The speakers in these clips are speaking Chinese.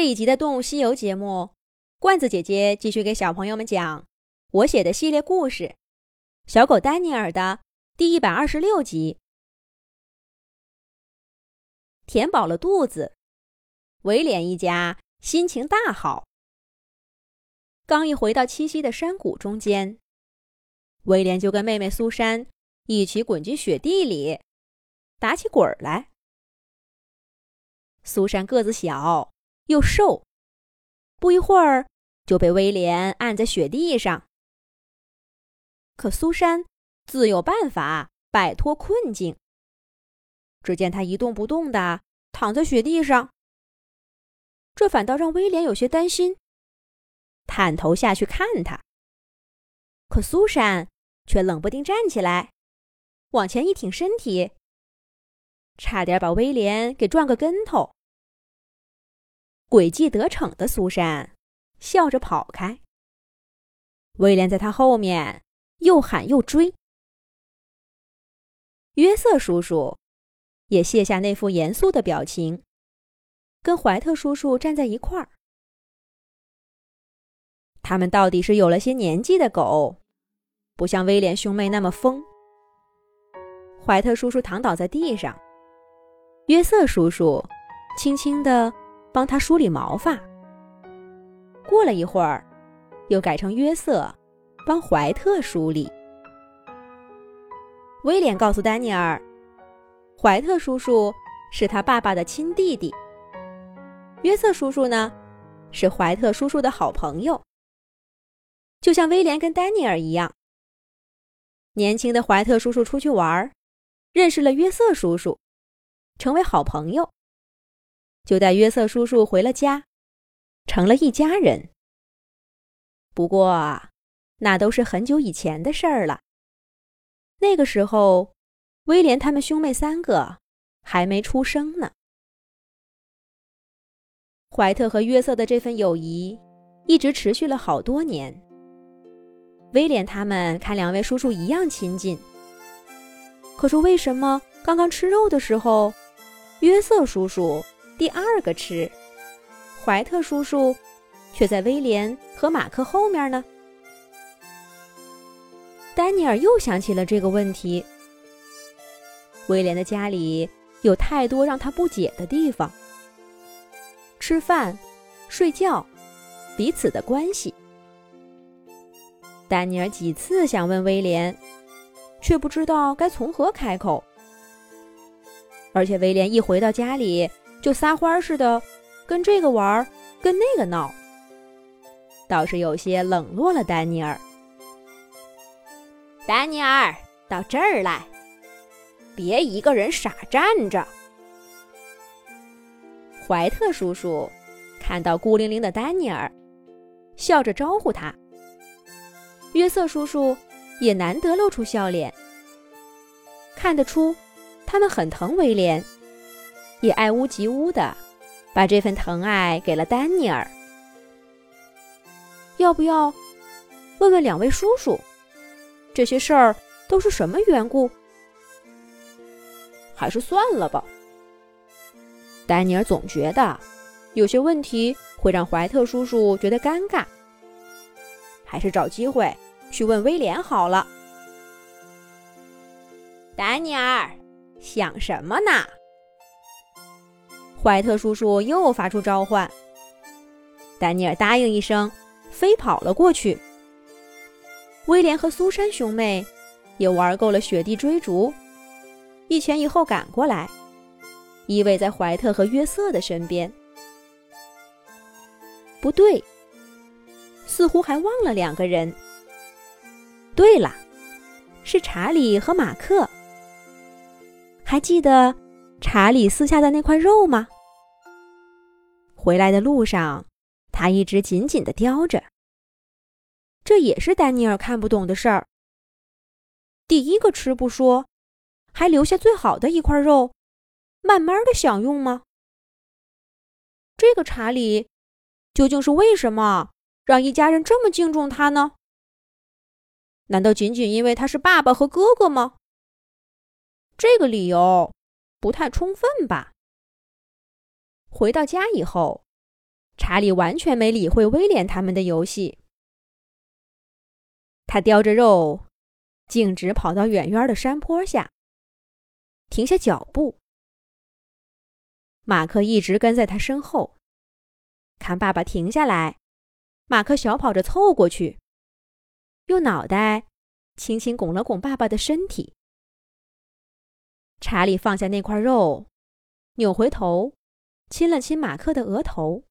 这一集的《动物西游》节目，罐子姐姐继续给小朋友们讲我写的系列故事《小狗丹尼尔》的第一百二十六集。填饱了肚子，威廉一家心情大好。刚一回到栖息的山谷中间，威廉就跟妹妹苏珊一起滚进雪地里，打起滚来。苏珊个子小。又瘦，不一会儿就被威廉按在雪地上。可苏珊自有办法摆脱困境。只见他一动不动的躺在雪地上，这反倒让威廉有些担心，探头下去看他。可苏珊却冷不丁站起来，往前一挺身体，差点把威廉给撞个跟头。诡计得逞的苏珊笑着跑开，威廉在他后面又喊又追。约瑟叔叔也卸下那副严肃的表情，跟怀特叔叔站在一块儿。他们到底是有了些年纪的狗，不像威廉兄妹那么疯。怀特叔叔躺倒在地上，约瑟叔叔轻轻的。帮他梳理毛发。过了一会儿，又改成约瑟帮怀特梳理。威廉告诉丹尼尔，怀特叔叔是他爸爸的亲弟弟，约瑟叔叔呢是怀特叔叔的好朋友，就像威廉跟丹尼尔一样。年轻的怀特叔叔出去玩，认识了约瑟叔叔，成为好朋友。就带约瑟叔叔回了家，成了一家人。不过，那都是很久以前的事儿了。那个时候，威廉他们兄妹三个还没出生呢。怀特和约瑟的这份友谊一直持续了好多年。威廉他们看两位叔叔一样亲近，可是为什么刚刚吃肉的时候，约瑟叔叔？第二个吃，怀特叔叔却在威廉和马克后面呢。丹尼尔又想起了这个问题。威廉的家里有太多让他不解的地方：吃饭、睡觉、彼此的关系。丹尼尔几次想问威廉，却不知道该从何开口。而且威廉一回到家里。就撒欢似的，跟这个玩，跟那个闹，倒是有些冷落了丹尼尔。丹尼尔，到这儿来，别一个人傻站着。怀特叔叔看到孤零零的丹尼尔，笑着招呼他。约瑟叔叔也难得露出笑脸，看得出他们很疼威廉。也爱屋及乌的，把这份疼爱给了丹尼尔。要不要问问两位叔叔，这些事儿都是什么缘故？还是算了吧。丹尼尔总觉得有些问题会让怀特叔叔觉得尴尬，还是找机会去问威廉好了。丹尼尔，想什么呢？怀特叔叔又发出召唤，丹尼尔答应一声，飞跑了过去。威廉和苏珊兄妹也玩够了雪地追逐，一前一后赶过来，依偎在怀特和约瑟的身边。不对，似乎还忘了两个人。对了，是查理和马克。还记得？查理撕下的那块肉吗？回来的路上，他一直紧紧的叼着。这也是丹尼尔看不懂的事儿。第一个吃不说，还留下最好的一块肉，慢慢的享用吗？这个查理，究竟是为什么让一家人这么敬重他呢？难道仅仅因为他是爸爸和哥哥吗？这个理由。不太充分吧。回到家以后，查理完全没理会威廉他们的游戏，他叼着肉，径直跑到远远的山坡下，停下脚步。马克一直跟在他身后，看爸爸停下来，马克小跑着凑过去，用脑袋轻轻拱了拱爸爸的身体。查理放下那块肉，扭回头，亲了亲马克的额头。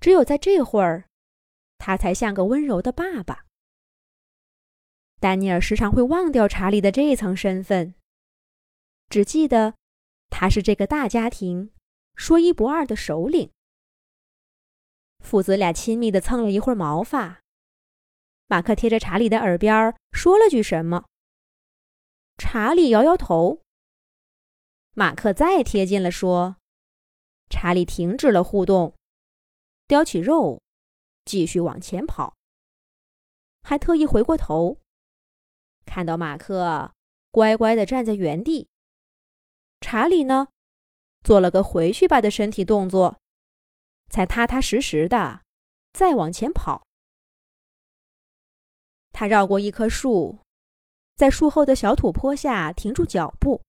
只有在这会儿，他才像个温柔的爸爸。丹尼尔时常会忘掉查理的这一层身份，只记得他是这个大家庭说一不二的首领。父子俩亲密的蹭了一会儿毛发，马克贴着查理的耳边说了句什么，查理摇摇头。马克再贴近了说，查理停止了互动。叼起肉，继续往前跑。还特意回过头，看到马克乖乖的站在原地。查理呢，做了个回去吧的身体动作，才踏踏实实的再往前跑。他绕过一棵树，在树后的小土坡下停住脚步，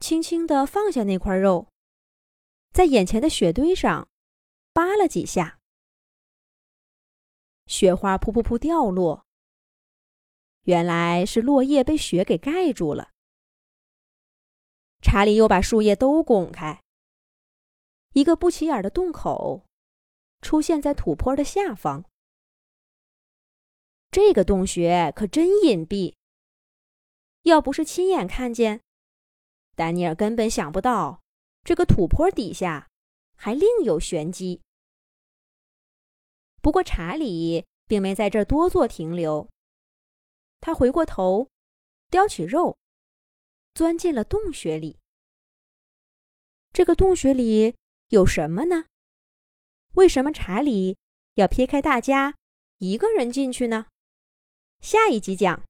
轻轻的放下那块肉，在眼前的雪堆上。扒了几下，雪花噗噗噗掉落。原来是落叶被雪给盖住了。查理又把树叶都拱开，一个不起眼的洞口出现在土坡的下方。这个洞穴可真隐蔽，要不是亲眼看见，丹尼尔根本想不到这个土坡底下还另有玄机。不过，查理并没在这儿多做停留。他回过头，叼起肉，钻进了洞穴里。这个洞穴里有什么呢？为什么查理要撇开大家，一个人进去呢？下一集讲。